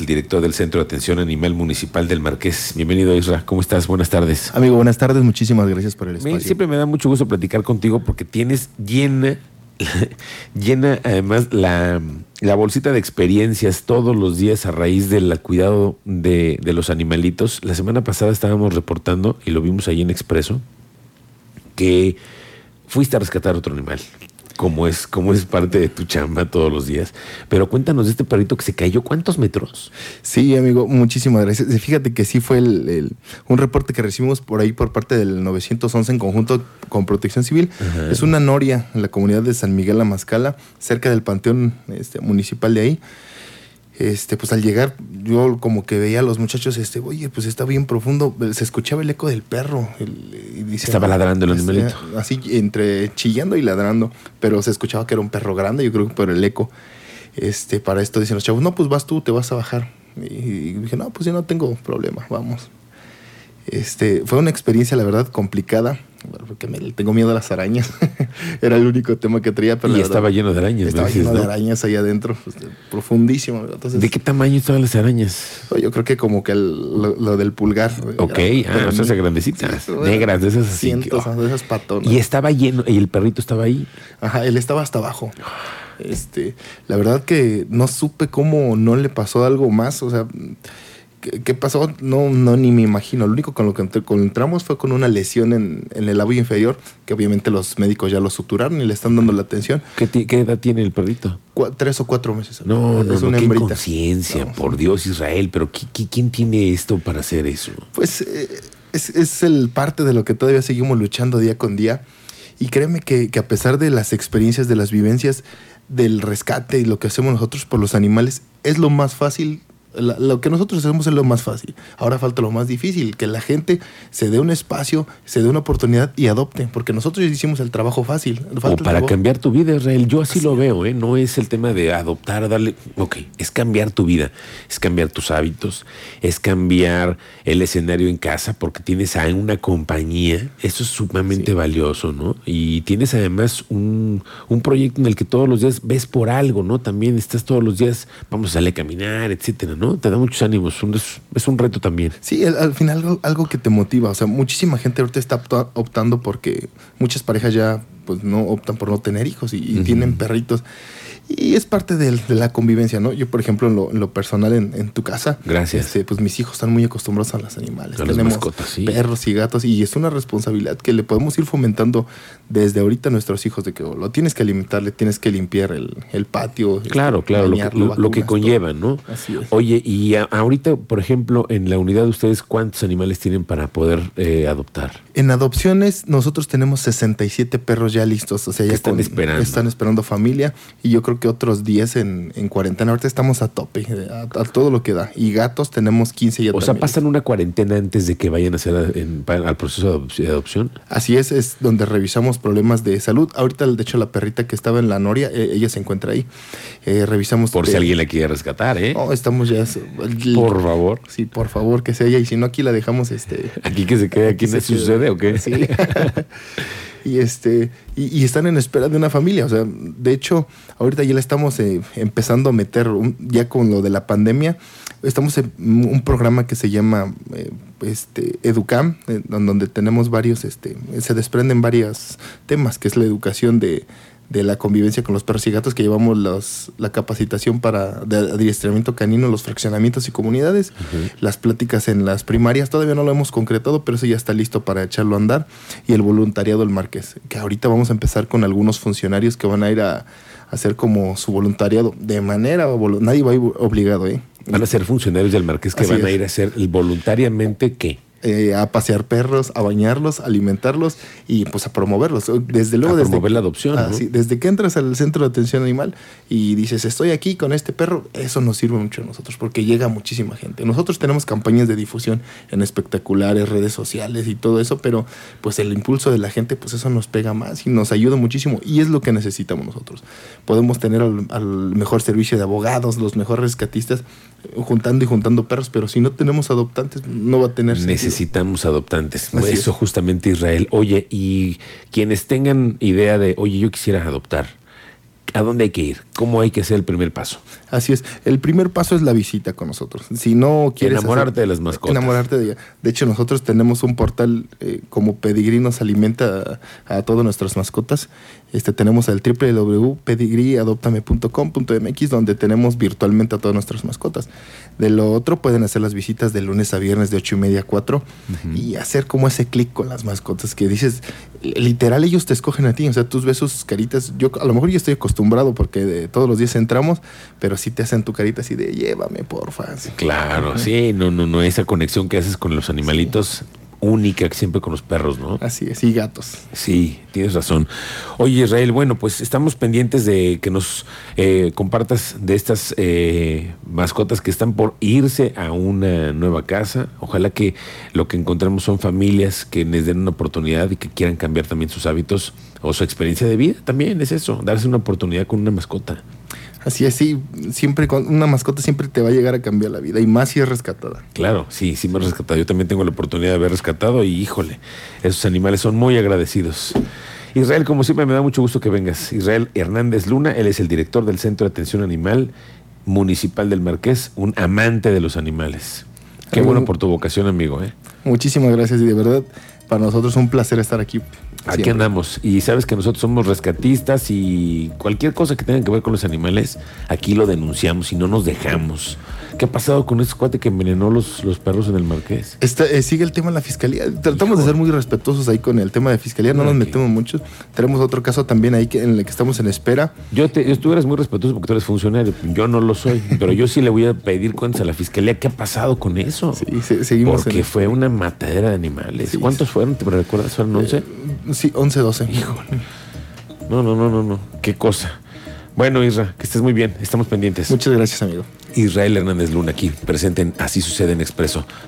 el director del Centro de Atención Animal Municipal del Marqués. Bienvenido, Isra. ¿Cómo estás? Buenas tardes. Amigo, buenas tardes. Muchísimas gracias por el espacio. siempre me da mucho gusto platicar contigo porque tienes llena, llena además la, bolsita de experiencias todos los días a raíz del cuidado de, de los animalitos. La semana pasada estábamos reportando, y lo vimos ahí en Expreso, que fuiste a rescatar otro animal como es, como es parte de tu chamba todos los días. Pero cuéntanos de este perrito que se cayó, ¿cuántos metros? Sí, amigo, muchísimas gracias. Fíjate que sí fue el, un reporte que recibimos por ahí por parte del 911 en conjunto con Protección Civil. Es una noria en la comunidad de San Miguel La Mascala, cerca del panteón este, municipal de ahí este, pues al llegar, yo como que veía a los muchachos, este, oye, pues está bien profundo, se escuchaba el eco del perro. y dice, Estaba ladrando el este, animalito. Así, entre chillando y ladrando, pero se escuchaba que era un perro grande, yo creo que por el eco. Este, para esto dicen los chavos, no, pues vas tú, te vas a bajar. Y, dije, no, pues yo no tengo problema, vamos. Este, fue una experiencia, la verdad, complicada porque me tengo miedo a las arañas. Era el único tema que traía. Pero y estaba lleno de arañas. Estaba lleno de arañas ahí adentro, pues, profundísimo. ¿De qué tamaño estaban las arañas? Yo creo que como que lo, del pulgar. Ok, ah, esas grandecitas, negras, de esas así. Cientos, de esas patonas. Y estaba lleno, y el perrito estaba ahí. Ajá, él estaba hasta abajo. Este, la verdad que no supe cómo no le pasó algo más, o sea ¿Qué, pasó? No, no, ni me imagino. Lo único con lo que encontramos fue con una lesión en, el labio inferior, que obviamente los médicos ya lo suturaron y le están dando la atención. ¿Qué, edad tiene el perrito? tres o cuatro meses. No, no, es una no, qué conciencia, por Dios, Israel. Pero quién tiene esto para hacer eso? Pues eh, es, el parte de lo que todavía seguimos luchando día con día. Y créeme que, que a pesar de las experiencias, de las vivencias, del rescate y lo que hacemos nosotros por los animales, es lo más fácil lo que nosotros hacemos es lo más fácil. Ahora falta lo más difícil, que la gente se dé un espacio, se dé una oportunidad y adopte, porque nosotros hicimos el trabajo fácil. o para cambiar tu vida, Israel. Yo así, lo veo, ¿eh? No es el tema de adoptar, darle... Ok, es cambiar tu vida, es cambiar tus hábitos, es cambiar el escenario en casa, porque tienes a una compañía. Eso es sumamente valioso, ¿no? Y tienes además un, un proyecto en el que todos los días ves por algo, ¿no? También estás todos los días, vamos a salir a caminar, etcétera, ¿no? Te da muchos ánimos, es, un reto también. Sí, al, final algo, que te motiva, o sea, muchísima gente ahorita está optando porque muchas parejas ya pues no optan por no tener hijos y, tienen perritos. Y es parte de, la convivencia, ¿no? Yo, por ejemplo, en lo, personal, en, tu casa. Gracias. Este, pues mis hijos están muy acostumbrados a los animales. A las mascotas, sí. perros y gatos. Y es una responsabilidad que le podemos ir fomentando desde ahorita a nuestros hijos, de que lo tienes que alimentar, le tienes que limpiar el, patio. Claro, claro, lo que, conlleva, ¿no? Así es. Oye, y ahorita, por ejemplo, en la unidad de ustedes, ¿cuántos animales tienen para poder eh, adoptar? En adopciones, nosotros tenemos 67 perros ya listos. O sea, ya están esperando. Están esperando familia. Y yo creo que otros 10 en, en cuarentena. Ahorita estamos a tope, a, todo lo que da. Y gatos tenemos 15 ya. O sea, pasan una cuarentena antes de que vayan a hacer al proceso de adopción. Así es, es donde revisamos problemas de salud. Ahorita, de hecho, la perrita que estaba en la noria, e, ella se encuentra ahí. Eh, revisamos. Por si alguien la quiere rescatar, ¿eh? No, estamos ya. por favor. Sí, por favor, que sea ella. Y si no, aquí la dejamos. este Aquí que se quede, aquí, no sucede o qué? Sí. y este y, están en espera de una familia. O sea, de hecho, ahorita ya le estamos eh, empezando a meter, ya con lo de la pandemia, estamos en un programa que se llama eh, este, Educam, donde tenemos varios, este, se desprenden varios temas, que es la educación de de la convivencia con los perros y gatos que llevamos los, la capacitación para de adiestramiento canino los fraccionamientos y comunidades, las pláticas en las primarias, todavía no lo hemos concretado, pero eso ya está listo para echarlo a andar, y el voluntariado del Marqués, que ahorita vamos a empezar con algunos funcionarios que van a ir a, hacer como su voluntariado de manera, nadie va a ir obligado, ¿eh? Van a ser funcionarios del Marqués que van a ir a hacer voluntariamente qué? Eh, a pasear perros, a bañarlos, a alimentarlos y pues a promoverlos. Desde luego, a promover la adopción. Ah, desde que entras al centro de atención animal y dices, estoy aquí con este perro, eso nos sirve mucho a nosotros porque llega muchísima gente. Nosotros tenemos campañas de difusión en espectaculares, redes sociales y todo eso, pero pues el impulso de la gente, pues eso nos pega más y nos ayuda muchísimo y es lo que necesitamos nosotros. Podemos tener al mejor servicio de abogados, los mejores rescatistas, juntando y juntando perros, pero si no tenemos adoptantes, no va a tener sentido. Necesitamos adoptantes. Eso justamente Israel. Oye, y quienes tengan idea de, oye, yo quisiera adoptar, ¿A dónde hay que ir? ¿Cómo hay que hacer el primer paso? Así es. El primer paso es la visita con nosotros. Si no quieres. Enamorarte hacer- de las mascotas. Enamorarte de ella. De hecho, nosotros tenemos un portal eh, como Pedigrí nos alimenta a, a todas nuestras mascotas. Este, tenemos el www.pedigríadoptame.com.mx donde tenemos virtualmente a todas nuestras mascotas. De lo otro, pueden hacer las visitas de lunes a viernes de 8 y media a 4 y hacer como ese clic con las mascotas que dices, literal, ellos te escogen a ti. O sea, tú ves sus caritas. Yo a lo mejor yo estoy acostumbrado porque de- todos los días entramos, pero sí te hacen tu carita así de llévame, porfa. así. Claro, sí, no, no, no, esa conexión que haces con los animalitos única que siempre con los perros, ¿no? Así es, y gatos. Sí, tienes razón. Oye, Israel, bueno, pues estamos pendientes de que nos eh, compartas de estas eh, mascotas que están por irse a una nueva casa. Ojalá que lo que encontremos son familias que les den una oportunidad y que quieran cambiar también sus hábitos o su experiencia de vida. También es eso, darse una oportunidad con una mascota. Así es, sí, siempre con una mascota siempre te va a llegar a cambiar la vida y más si es rescatada. Claro, sí, sí me he rescatado. Yo también tengo la oportunidad de haber rescatado y híjole, esos animales son muy agradecidos. Israel, como siempre, me da mucho gusto que vengas. Israel Hernández Luna, él es el director del Centro de Atención Animal Municipal del Marqués, un amante de los animales. Qué bueno bueno. por tu vocación, amigo. ¿eh? Muchísimas gracias y de verdad para nosotros es un placer estar aquí. Aquí andamos. Y sabes que nosotros somos rescatistas y cualquier cosa que tenga que ver con los animales, aquí lo denunciamos y no nos dejamos. ¿Qué ha pasado con este cuate que envenenó los, los perros en el Marqués? Está- eh, sigue el tema de la fiscalía. Tratamos de ser muy respetuosos ahí con el tema de fiscalía, no nos metemos mucho. Tenemos otro caso también ahí que, en el que estamos en espera. Yo te, tú eres muy respetuoso porque tú eres funcionario. Yo no lo soy, pero yo sí le voy a pedir cuentas a la fiscalía. ¿Qué ha pasado con eso? Sí, se- seguimos porque en fue una matadera de animales. Sí, ¿Cuántos fueron? ¿Te recuerdas? ¿Fueron 11? Sí, 11, 12. No, no, no, no, no. Qué cosa. Bueno, Isra, que estés muy bien. Estamos pendientes. Muchas gracias, amigo. Israel Hernández Luna aquí, presente en Así Sucede en Expreso.